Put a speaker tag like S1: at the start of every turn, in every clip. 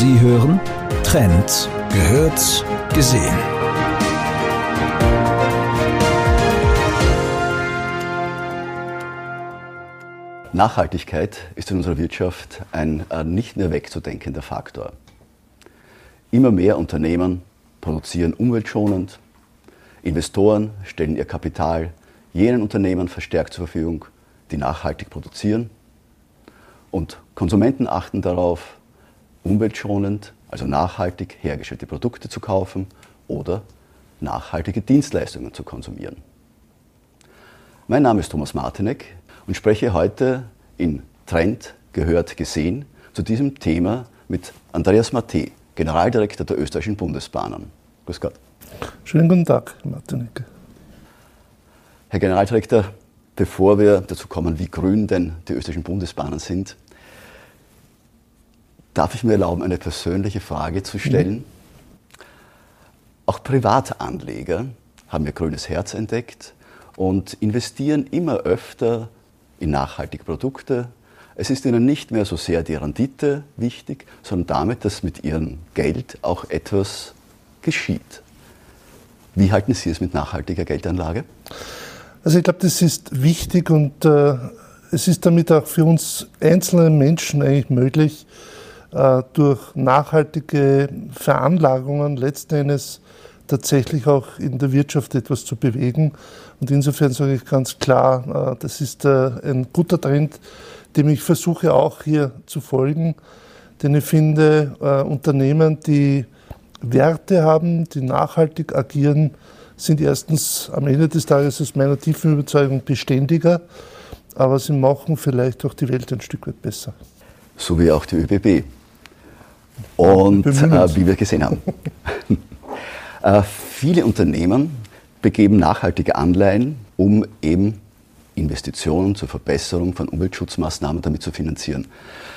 S1: Sie hören Trend gehört gesehen.
S2: Nachhaltigkeit ist in unserer Wirtschaft ein äh, nicht mehr wegzudenkender Faktor. Immer mehr Unternehmen produzieren umweltschonend, Investoren stellen ihr Kapital jenen Unternehmen verstärkt zur Verfügung, die nachhaltig produzieren und Konsumenten achten darauf, umweltschonend, also nachhaltig hergestellte Produkte zu kaufen oder nachhaltige Dienstleistungen zu konsumieren. Mein Name ist Thomas Martinek und spreche heute in Trend gehört gesehen zu diesem Thema mit Andreas Matte, Generaldirektor der österreichischen Bundesbahnen.
S3: Grüß Gott. Schönen guten Tag, Herr Martinek.
S2: Herr Generaldirektor, bevor wir dazu kommen, wie grün denn die österreichischen Bundesbahnen sind, darf ich mir erlauben, eine persönliche Frage zu stellen. Mhm. Auch Privatanleger haben ihr grünes Herz entdeckt und investieren immer öfter in nachhaltige Produkte. Es ist ihnen nicht mehr so sehr die Rendite wichtig, sondern damit, dass mit ihrem Geld auch etwas geschieht. Wie halten Sie es mit nachhaltiger Geldanlage?
S3: Also ich glaube, das ist wichtig und äh, es ist damit auch für uns einzelne Menschen eigentlich möglich, durch nachhaltige Veranlagungen letzten Endes tatsächlich auch in der Wirtschaft etwas zu bewegen. Und insofern sage ich ganz klar, äh, das ist äh, ein guter Trend, dem ich versuche auch hier zu folgen. Denn ich finde, Unternehmen, die Werte haben, die nachhaltig agieren, sind erstens am Ende des Tages aus meiner tiefen Überzeugung beständiger, aber sie machen vielleicht auch die Welt ein Stück weit besser.
S2: So wie auch die ÖBB. Und äh, wie wir gesehen haben. äh, viele Unternehmen begeben nachhaltige Anleihen, um eben Investitionen zur Verbesserung von Umweltschutzmaßnahmen damit zu finanzieren.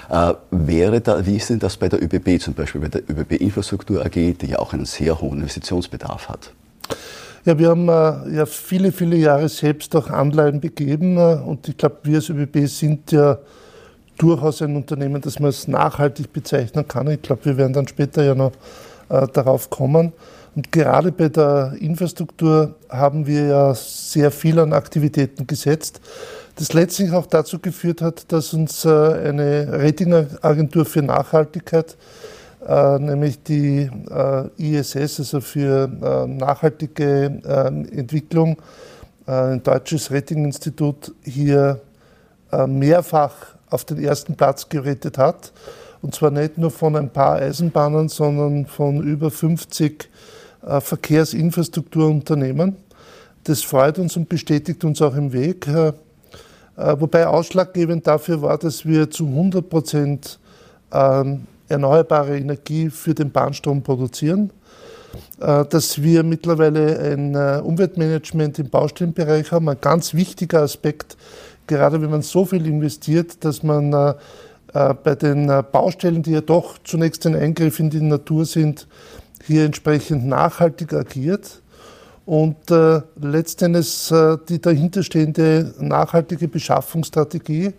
S2: Äh, wäre da, wie ist denn das bei der ÖBB zum Beispiel, bei der ÖBB Infrastruktur AG, die ja auch einen sehr hohen Investitionsbedarf hat?
S3: Ja, wir haben äh, ja viele, viele Jahre selbst auch Anleihen begeben äh, und ich glaube, wir als ÖBB sind ja durchaus ein Unternehmen, das man als nachhaltig bezeichnen kann. Ich glaube, wir werden dann später ja noch äh, darauf kommen. Und gerade bei der Infrastruktur haben wir ja sehr viel an Aktivitäten gesetzt, das letztlich auch dazu geführt hat, dass uns äh, eine Ratingagentur für Nachhaltigkeit, äh, nämlich die äh, ISS, also für äh, nachhaltige äh, Entwicklung, ein deutsches Ratinginstitut, hier mehrfach auf den ersten Platz gerettet hat. Und zwar nicht nur von ein paar Eisenbahnen, sondern von über 50 äh, Verkehrsinfrastrukturunternehmen. Das freut uns und bestätigt uns auch im Weg. Äh, äh wobei ausschlaggebend dafür war, dass wir zu 100 Prozent ähm, erneuerbare Energie für den Bahnstrom produzieren, äh, dass wir mittlerweile ein äh, Umweltmanagement im Baustellenbereich haben, ein ganz wichtiger Aspekt gerade wenn man so viel investiert, dass man äh, äh, bei den äh, Baustellen, die ja doch zunächst ein Eingriff in die Natur sind, hier entsprechend nachhaltig agiert. Und äh, letztendlich äh, die dahinterstehende nachhaltige Beschaffungsstrategie,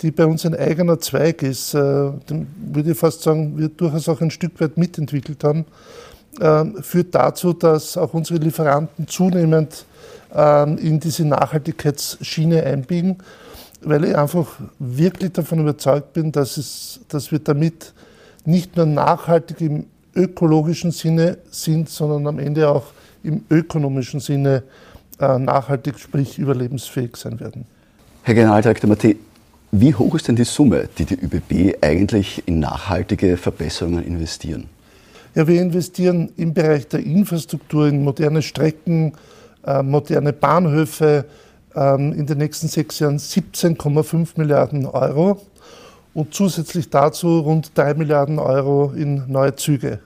S3: die bei uns ein eigener Zweig ist, den würde ich fast sagen, wir durchaus auch ein Stück weit mitentwickelt haben, führt dazu, dass auch unsere Lieferanten zunehmend in diese Nachhaltigkeitsschiene einbiegen, weil ich einfach wirklich davon überzeugt bin, dass, es, dass wir damit nicht nur nachhaltig im ökologischen Sinne sind, sondern am Ende auch im ökonomischen Sinne äh, nachhaltig, sprich überlebensfähig sein werden.
S2: Herr Generaldirektor Mattei, wie hoch ist denn die Summe, die die ÜBB eigentlich in nachhaltige Verbesserungen investieren?
S3: Ja, wir investieren im Bereich der Infrastruktur in moderne Strecken, moderne Bahnhöfe ähm, in den nächsten sechs Jahren 17,5 Milliarden Euro und zusätzlich dazu rund 3 Milliarden Euro in neue Züge.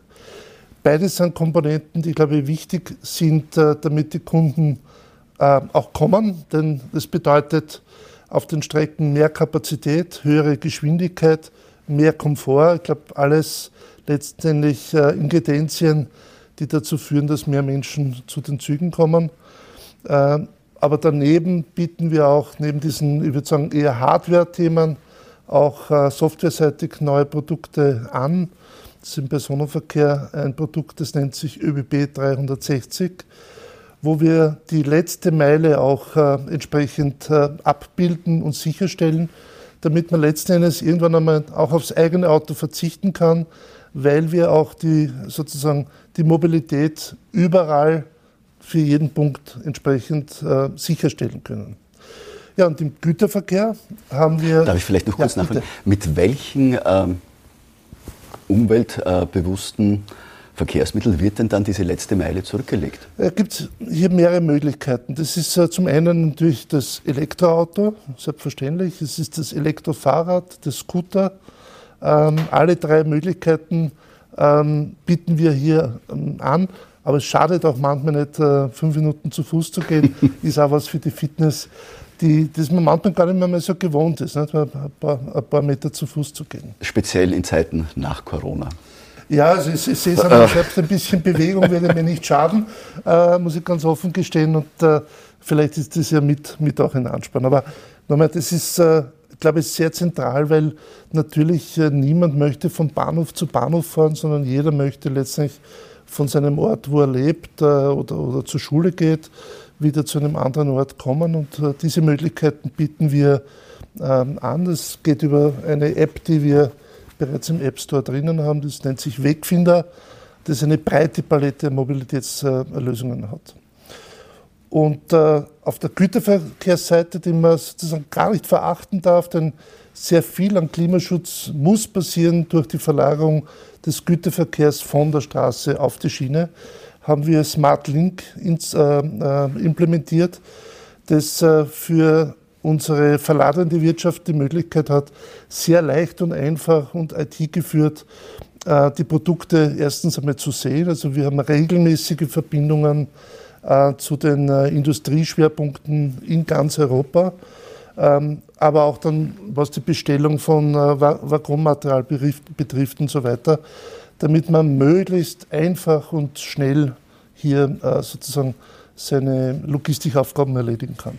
S3: Beides sind Komponenten, die, glaube ich, wichtig sind, äh, damit die Kunden äh, auch kommen, denn das bedeutet auf den Strecken mehr Kapazität, höhere Geschwindigkeit, mehr Komfort. Ich glaube, alles letztendlich Ingredienzien, die dazu führen, dass mehr Menschen zu den Zügen kommen. Äh, aber daneben bieten wir auch neben diesen, ich würde sagen, eher Hardware-Themen auch äh, softwareseitig neue Produkte an. Das ist im Personenverkehr ein Produkt, das nennt sich ÖBB 360, wo wir die letzte Meile auch äh, entsprechend äh, abbilden und sicherstellen, damit man letzten Endes irgendwann einmal auch aufs eigene Auto verzichten kann, weil wir auch die sozusagen die Mobilität überall für jeden Punkt entsprechend äh, sicherstellen können. Ja, und im Güterverkehr haben wir.
S2: Darf ich vielleicht noch kurz ja, nachfragen? Mit welchen ähm, umweltbewussten Verkehrsmitteln wird denn dann diese letzte Meile zurückgelegt?
S3: Es gibt hier mehrere Möglichkeiten. Das ist äh, zum einen natürlich das Elektroauto, selbstverständlich. Es ist das Elektrofahrrad, das Scooter. Ähm, alle drei Möglichkeiten ähm, bieten wir hier ähm, an. Aber es schadet auch manchmal nicht, äh, fünf Minuten zu Fuß zu gehen. ist auch was für die Fitness die, das man manchmal gar nicht mehr so gewohnt ist, nicht? Ein, paar, ein paar Meter zu Fuß zu gehen.
S2: Speziell in Zeiten nach Corona.
S3: Ja, also ich, ich sehe es an selbst ein bisschen Bewegung würde mir nicht schaden, äh, muss ich ganz offen gestehen. Und äh, vielleicht ist das ja mit, mit auch ein Anspann. Aber nochmal, das ist, äh, ich glaube ich, sehr zentral, weil natürlich äh, niemand möchte von Bahnhof zu Bahnhof fahren, sondern jeder möchte letztlich von seinem Ort, wo er lebt äh, oder, oder zur Schule geht, wieder zu einem anderen Ort kommen. Und äh, diese Möglichkeiten bieten wir ähm, an. Das geht über eine App, die wir bereits im App Store drinnen haben. Das nennt sich Wegfinder, das eine breite Palette Mobilitätslösungen hat. Und äh, auf der Güterverkehrsseite, die man sozusagen gar nicht verachten darf, denn sehr viel an Klimaschutz muss passieren durch die Verlagerung des Güterverkehrs von der Straße auf die Schiene haben wir Smart Link ins, äh, äh, implementiert, das äh, für unsere verladende Wirtschaft die Möglichkeit hat, sehr leicht und einfach und IT-geführt äh, die Produkte erstens einmal zu sehen. Also wir haben regelmäßige Verbindungen äh, zu den äh, Industrieschwerpunkten in ganz Europa. Ähm, aber auch dann, was die Bestellung von Waggonmaterial betrifft und so weiter damit man möglichst einfach und schnell hier äh, sozusagen seine Logistikaufgaben erledigen kann.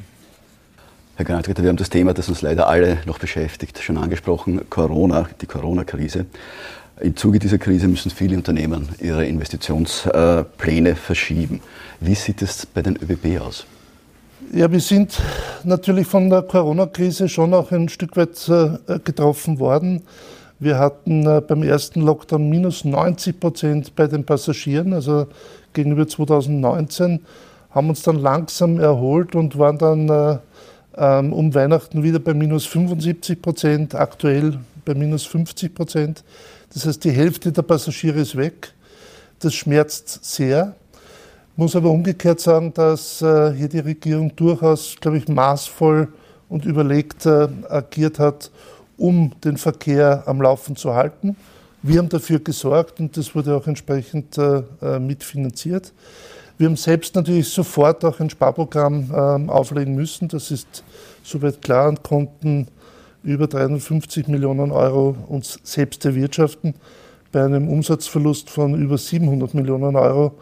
S2: Herr Generaldirektor, wir haben das Thema, das uns leider alle noch beschäftigt, schon angesprochen, Corona, die Corona-Krise. Im Zuge dieser Krise müssen viele Unternehmen ihre Investitionspläne verschieben. Wie sieht es bei den ÖBB aus?
S3: Ja, wir sind natürlich von der Corona-Krise schon auch ein Stück weit äh, getroffen worden. Wir hatten äh, beim ersten Lockdown minus 90 Prozent bei den Passagieren, also gegenüber 2019, haben uns dann langsam erholt und waren dann äh, ähm, um Weihnachten wieder bei minus 75 Prozent, aktuell bei minus 50 Prozent. Das heißt, die Hälfte der Passagiere ist weg. Das schmerzt sehr. Muss aber umgekehrt sagen, dass äh, hier die Regierung durchaus, glaube ich, maßvoll und überlegt äh, agiert hat, um den Verkehr am Laufen zu halten. Wir haben dafür gesorgt und das wurde auch entsprechend äh, äh, mitfinanziert. Wir haben selbst natürlich sofort auch ein Sparprogramm äh, auflegen müssen. Das ist soweit klar und konnten über 350 Millionen Euro uns selbst erwirtschaften. Bei einem Umsatzverlust von über 700 Millionen Euro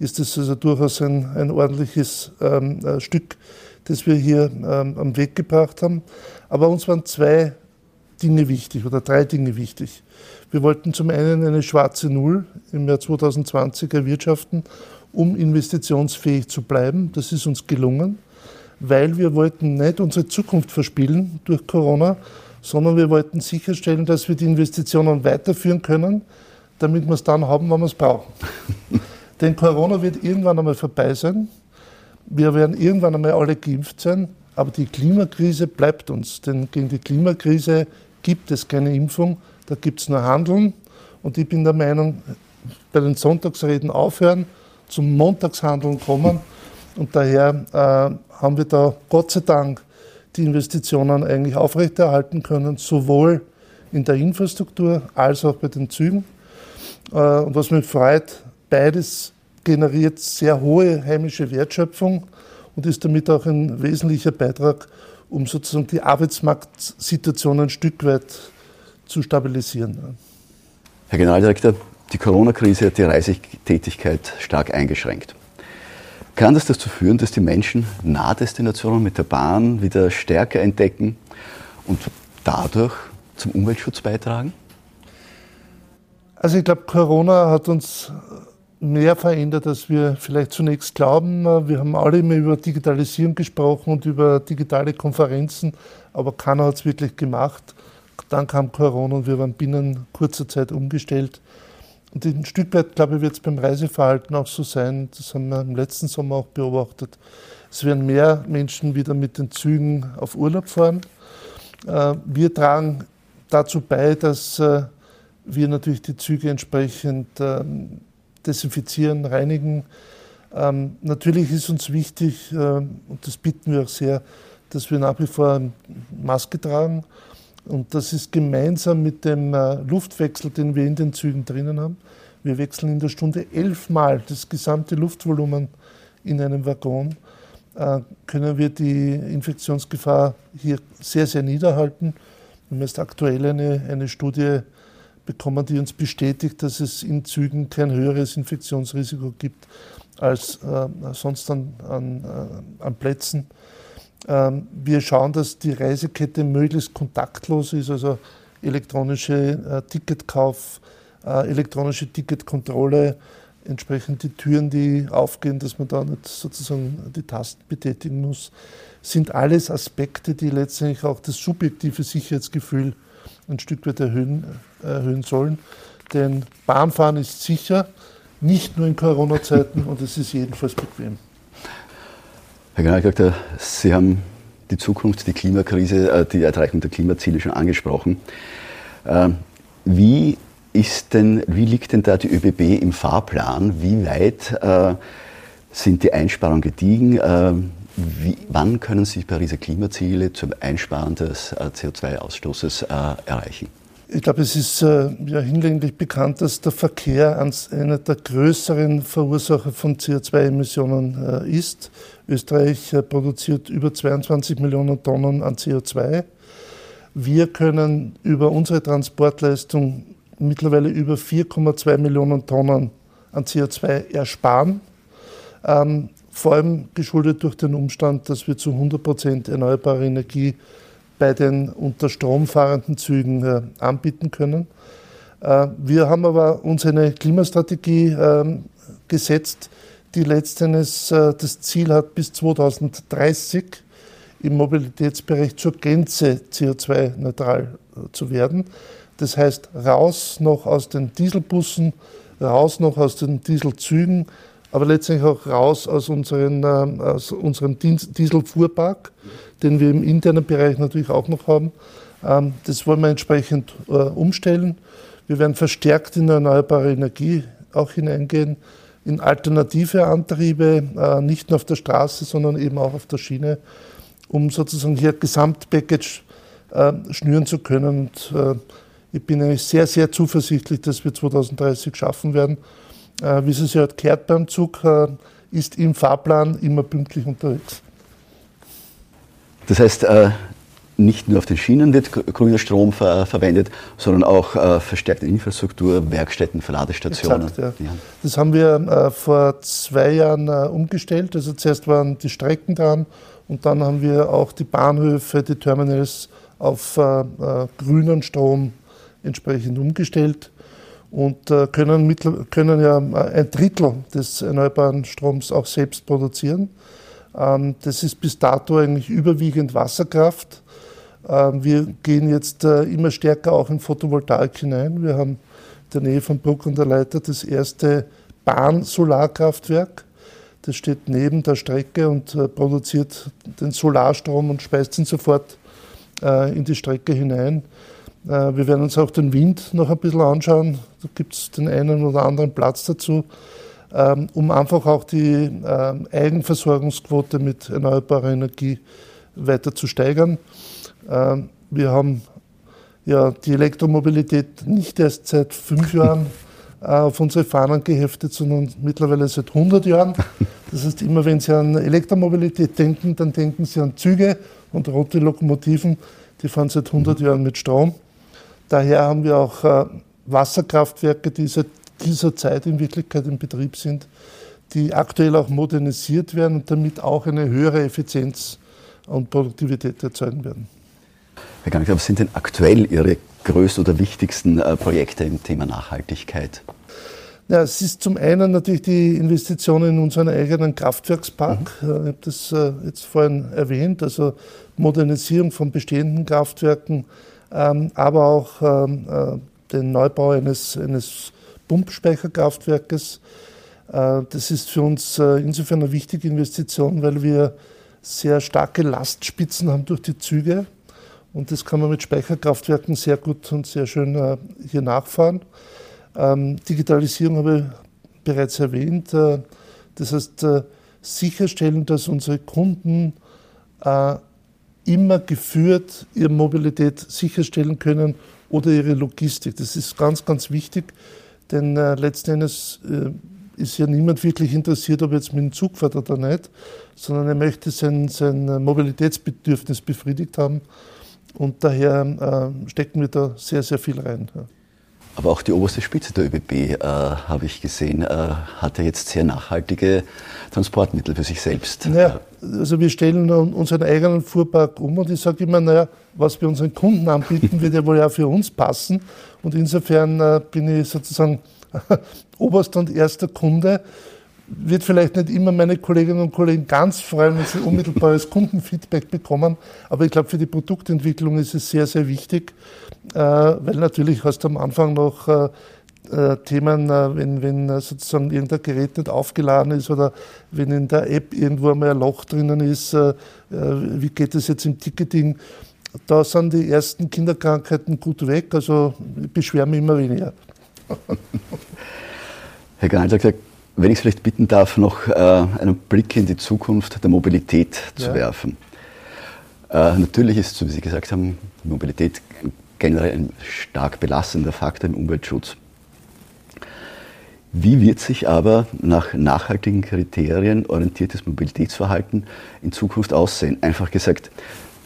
S3: ist es also durchaus ein, ein ordentliches ähm, äh, Stück, das wir hier ähm, am Weg gebracht haben. Aber uns waren zwei Dinge wichtig oder drei Dinge wichtig. Wir wollten zum einen eine schwarze Null im Jahr 2020 erwirtschaften, um investitionsfähig zu bleiben. Das ist uns gelungen, weil wir wollten nicht unsere Zukunft verspielen durch Corona, sondern wir wollten sicherstellen, dass wir die Investitionen weiterführen können, damit wir es dann haben, wenn wir es brauchen. Denn Corona wird irgendwann einmal vorbei sein. Wir werden irgendwann einmal alle geimpft sein. Aber die Klimakrise bleibt uns. Denn gegen die Klimakrise gibt es keine Impfung, da gibt es nur Handeln. Und ich bin der Meinung, bei den Sonntagsreden aufhören, zum Montagshandeln kommen. Und daher äh, haben wir da Gott sei Dank die Investitionen eigentlich aufrechterhalten können, sowohl in der Infrastruktur als auch bei den Zügen. Äh, und was mich freut, beides generiert sehr hohe heimische Wertschöpfung und ist damit auch ein wesentlicher Beitrag um sozusagen die Arbeitsmarktsituation ein Stück weit zu stabilisieren.
S2: Herr Generaldirektor, die Corona-Krise hat die Reisetätigkeit stark eingeschränkt. Kann das dazu führen, dass die Menschen Nahdestinationen mit der Bahn wieder stärker entdecken und dadurch zum Umweltschutz beitragen?
S3: Also ich glaube, Corona hat uns mehr verändert, als wir vielleicht zunächst glauben. Wir haben alle immer über Digitalisierung gesprochen und über digitale Konferenzen, aber keiner hat es wirklich gemacht. Dann kam Corona und wir waren binnen kurzer Zeit umgestellt. Und ein Stück weit, glaube ich, wird es beim Reiseverhalten auch so sein. Das haben wir im letzten Sommer auch beobachtet. Es werden mehr Menschen wieder mit den Zügen auf Urlaub fahren. Äh, wir tragen dazu bei, dass äh, wir natürlich die Züge entsprechend ähm, desinfizieren, reinigen. Ähm, natürlich ist uns wichtig, äh, und das bitten wir auch sehr, dass wir nach wie vor Maske tragen. Und das ist gemeinsam mit dem äh, Luftwechsel, den wir in den Zügen drinnen haben. Wir wechseln in der Stunde elfmal das gesamte Luftvolumen in einem Waggon. Äh, können wir die Infektionsgefahr hier sehr, sehr niederhalten. Wir haben jetzt aktuell eine, eine Studie bekommen, die uns bestätigt, dass es in Zügen kein höheres Infektionsrisiko gibt als äh, sonst an, an, äh, an Plätzen. Ähm, wir schauen, dass die Reisekette möglichst kontaktlos ist, also elektronische äh, Ticketkauf, äh, elektronische Ticketkontrolle, entsprechend die Türen, die aufgehen, dass man da nicht sozusagen die Tasten betätigen muss, sind alles Aspekte, die letztendlich auch das subjektive Sicherheitsgefühl ein Stück weit erhöhen, erhöhen sollen. Denn Bahnfahren ist sicher, nicht nur in Corona-Zeiten und es ist jedenfalls bequem.
S2: Herr Generaldirektor, Sie haben die Zukunft, die Klimakrise, äh, die Erreichung der Klimaziele schon angesprochen. Ähm, wie ist denn, wie liegt denn da die ÖBB im Fahrplan? Wie weit äh, sind die Einsparungen gediegen? Wie, wann können Sie Pariser Klimaziele zum Einsparen des äh, CO2-Ausstoßes äh, erreichen?
S3: Ich glaube, es ist äh, ja hinlänglich bekannt, dass der Verkehr einer der größeren Verursacher von CO2-Emissionen äh, ist. Österreich äh, produziert über 22 Millionen Tonnen an CO2. Wir können über unsere Transportleistung mittlerweile über 4,2 Millionen Tonnen an CO2 ersparen. Ähm, vor allem geschuldet durch den Umstand, dass wir zu 100 Prozent erneuerbare Energie bei den unter Strom fahrenden Zügen äh, anbieten können. Äh, wir haben aber uns eine Klimastrategie äh, gesetzt, die letztendlich äh, das Ziel hat, bis 2030 im Mobilitätsbereich zur Gänze CO2-neutral äh, zu werden. Das heißt, raus noch aus den Dieselbussen, raus noch aus den Dieselzügen, aber letztendlich auch raus aus, unseren, äh, aus unserem Dieselfuhrpark, den wir im internen Bereich natürlich auch noch haben. Ähm, das wollen wir entsprechend äh, umstellen. Wir werden verstärkt in erneuerbare Energie auch hineingehen, in alternative Antriebe, äh, nicht nur auf der Straße, sondern eben auch auf der Schiene, um sozusagen hier Gesamtpackage schnüren zu können. Und ich bin eigentlich sehr, sehr zuversichtlich, dass wir 2030 schaffen werden. Äh, wie Sie es ja gehört beim Zug, äh, ist im Fahrplan immer pünktlich unterwegs.
S2: Das heißt, äh, nicht nur auf den Schienen wird grüner Strom ver verwendet, sondern auch äh, verstärkte Infrastruktur, Werkstätten, Verladestationen.
S3: Exakt, ja. Ja. Das haben wir äh, vor zwei Jahren äh, umgestellt. Also zuerst waren die Strecken dran und dann haben wir auch die Bahnhöfe, die Terminals auf grünen Strom entsprechend umgestellt und äh, können, können ja ein Drittel des erneuerbaren Stroms auch selbst produzieren. Ähm, das ist bis dato eigentlich überwiegend Wasserkraft. Ähm, wir gehen jetzt äh, immer stärker auch in Photovoltaik hinein. Wir haben in der Nähe von Bruck und der Leiter das erste Bahn-Solarkraftwerk. Das steht neben der Strecke und äh, produziert den Solarstrom und speist ihn sofort in die Strecke hinein. Äh, wir werden uns auch den Wind noch ein bisschen anschauen. Da gibt es den einen oder anderen Platz dazu, ähm, um einfach auch die ähm, Eigenversorgungsquote mit erneuerbarer Energie weiter zu steigern. Ähm, wir haben ja die Elektromobilität nicht erst seit fünf Jahren äh, auf unsere Fahnen geheftet, sondern mittlerweile seit 100 Jahren. Das heißt, immer wenn Sie an Elektromobilität denken, dann denken Sie an Züge und rote Lokomotiven. Die fahren seit 100 Jahren mit Strom. Daher haben wir auch äh, Wasserkraftwerke, die seit dieser Zeit in Wirklichkeit in Betrieb sind, die aktuell auch modernisiert werden und damit auch eine höhere Effizienz und Produktivität erzeugen werden.
S2: Herr Garnick, was sind denn aktuell Ihre größten oder wichtigsten äh, Projekte im Thema Nachhaltigkeit?
S3: Ja, es ist zum einen natürlich die Investition in unseren eigenen Kraftwerkspark. Mhm. Ich habe das äh, jetzt vorhin erwähnt, also Modernisierung von bestehenden Kraftwerken, ähm, aber auch ähm, äh, den Neubau eines, eines Pumpspeicherkraftwerkes. Äh, das ist für uns insofern eine wichtige Investition, weil wir sehr starke Lastspitzen haben durch die Züge. Und das kann man mit Speicherkraftwerken sehr gut und sehr schön hier nachfahren. Ähm, Digitalisierung habe ich bereits erwähnt. Äh, das heißt, äh, sicherstellen, dass unsere Kunden äh, immer geführt ihre Mobilität sicherstellen können oder ihre Logistik. Das ist ganz, ganz wichtig, denn äh, letzten Endes äh, ist ja niemand wirklich interessiert, ob er jetzt mit dem Zug fährt oder nicht, sondern er möchte sein, sein Mobilitätsbedürfnis befriedigt haben. Und daher äh, stecken wir da sehr, sehr viel rein. Ja.
S2: Aber auch die oberste Spitze der ÖBB, äh, habe ich gesehen, äh, hat ja jetzt sehr nachhaltige Transportmittel für sich selbst.
S3: Ja, also wir stellen unseren eigenen Fuhrpark um und ich sage immer, naja, was wir unseren Kunden anbieten, wird ja wohl auch für uns passen. Und insofern äh, bin ich sozusagen oberster und erster Kunde wird vielleicht nicht immer meine Kolleginnen und Kollegen ganz freuen, wenn sie unmittelbares Kundenfeedback bekommen. Aber ich glaube, für die Produktentwicklung ist es sehr, sehr wichtig, äh, weil natürlich hast du am Anfang noch äh, äh, Themen, wenn, wenn sozusagen irgendein Gerät nicht aufgeladen ist oder wenn in der App irgendwo einmal ein Loch drinnen ist, wie geht es jetzt im Ticketing? Da sind die ersten Kinderkrankheiten gut weg, also ich beschwere mich immer weniger.
S2: Herr Garnitz hat gesagt, wenn ich es vielleicht bitten darf, noch äh, einen Blick in die Zukunft der Mobilität zu ja. werfen. Äh, natürlich ist, so wie Sie gesagt haben, Mobilität generell ein stark belastender Faktor im Umweltschutz. Wie wird sich aber nach nachhaltigen Kriterien orientiertes Mobilitätsverhalten in Zukunft aussehen? Einfach gesagt,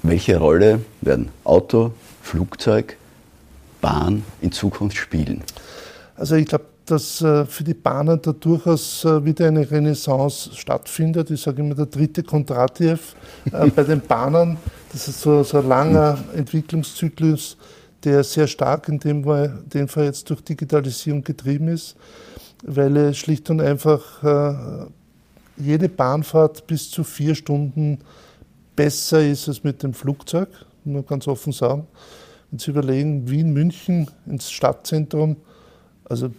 S2: welche Rolle werden Auto, Flugzeug, Bahn in Zukunft spielen?
S3: Also ich glaube, dass äh, für die Bahnen da durchaus äh, wieder eine Renaissance stattfindet. Ich sage immer der dritte Kondratiev äh, bei den Bahnen. Das ist so, so ein langer Entwicklungszyklus, der sehr stark in dem, Fall, in dem Fall jetzt durch Digitalisierung getrieben ist, weil es schlicht und einfach jede Bahnfahrt bis zu vier Stunden besser ist als mit dem Flugzeug, muss man ganz offen sagen. Wenn Sie überlegen, Wien, München ins Stadtzentrum, also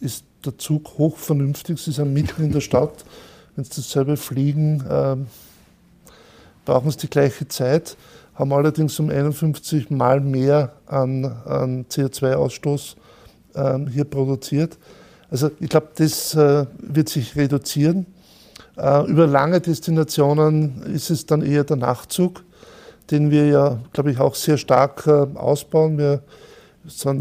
S3: ist der Zug hochvernünftig. Sie sind mitten in der Stadt. Wenn Sie dasselbe fliegen, äh, brauchen Sie die gleiche Zeit, haben allerdings um 51 Mal mehr an, an CO2-Ausstoß äh, hier produziert. Also ich glaube, das äh, wird sich reduzieren. Äh, über lange Destinationen ist es dann eher der Nachtzug, den wir ja, glaube ich, auch sehr stark äh, ausbauen. Wir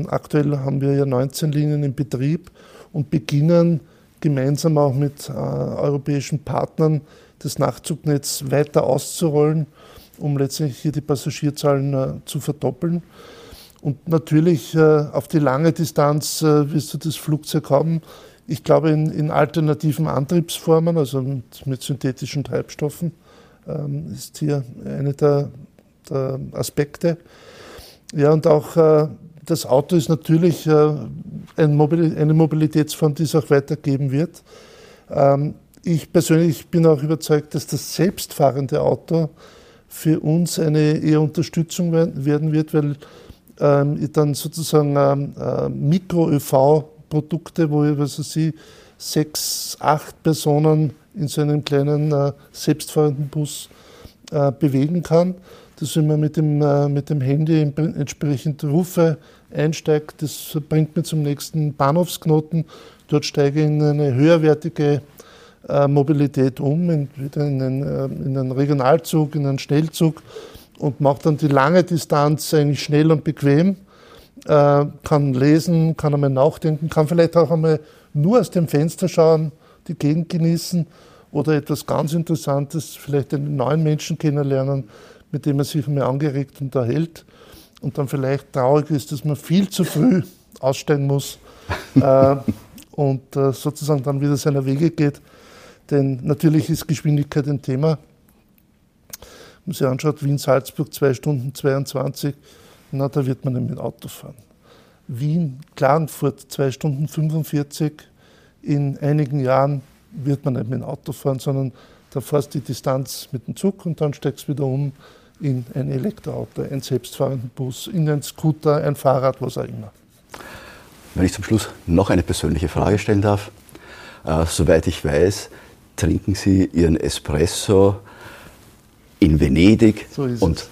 S3: aktuell haben wir ja 19 Linien in Betrieb und beginnen gemeinsam auch mit äh, europäischen Partnern das Nachzugnetz weiter auszurollen, um letztlich hier die Passagierzahlen äh, zu verdoppeln. Und natürlich äh, auf die lange Distanz äh, wirst du das Flugzeug haben. Ich glaube in, in alternativen Antriebsformen, also mit, mit synthetischen Treibstoffen, ähm, ist hier einer der, der, Aspekte. Ja, und auch äh, das Auto ist natürlich eine Mobilitätsform, die es auch weitergeben wird. Ähm, ich persönlich bin auch überzeugt, dass das selbstfahrende Auto für uns eine eher Unterstützung werden wird, weil dann sozusagen ähm, äh, Mikro-ÖV-Produkte, wo ich, weiß ich, sechs, acht Personen in so einem kleinen äh, selbstfahrenden Bus bewegen kann dass wenn man mit dem, äh, mit dem Handy entsprechend Rufe einsteigt, das bringt mich zum nächsten Bahnhofsknoten. Dort steige ich in eine höherwertige äh, Mobilität um, entweder in einen, äh, in einen Regionalzug, in einen Schnellzug und mache dann die lange Distanz eigentlich schnell und bequem. kann lesen, kann einmal nachdenken, kann vielleicht auch einmal nur aus dem Fenster schauen, die Gegend genießen oder etwas ganz Interessantes, vielleicht einen neuen Menschen kennenlernen mit dem man sich mehr angeregt unterhält und dann vielleicht traurig ist, dass man viel zu früh aussteigen muss äh, und äh, sozusagen dann wieder seiner Wege geht. Denn natürlich ist Geschwindigkeit ein Thema. Wenn man sich anschaut, Wien-Salzburg 2 Stunden 22, Na, da wird man nicht mit Auto fahren. Wien, Klagenfurt, 2 Stunden 45. In einigen Jahren wird man nicht mit dem Auto fahren, sondern da fährst du die Distanz mit dem Zug und dann steigst du wieder um in ein Elektroauto, einen selbstfahrenden Bus, in einen Scooter, ein Fahrrad, was auch immer.
S2: Wenn ich zum Schluss noch eine persönliche Frage stellen darf. Äh, soweit ich weiß, trinken Sie Ihren Espresso in Venedig
S3: So
S2: und
S3: es.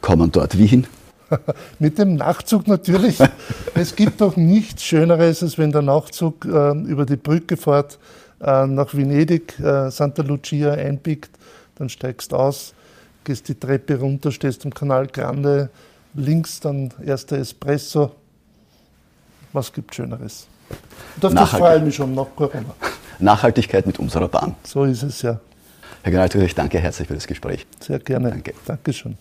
S2: kommen dort wie hin?
S3: Mit dem Nachtzug natürlich. es gibt doch nichts Schöneres, als wenn der Nachtzug äh, über die Brücke fährt, äh, nach Venedig, äh, Santa Lucia einbiegt, dann steigst aus, gehst die Treppe runter, stehst am Kanal Grande, links dann erster Espresso. Was gibt Schöneres? Und auf das freue ich mich schon nach Corona.
S2: Nachhaltigkeit mit unserer Bahn.
S3: So ist es ja.
S2: Herr Generaldirektor, ich danke herzlich für das Gespräch.
S3: Sehr gerne.
S2: Danke.
S3: Dankeschön.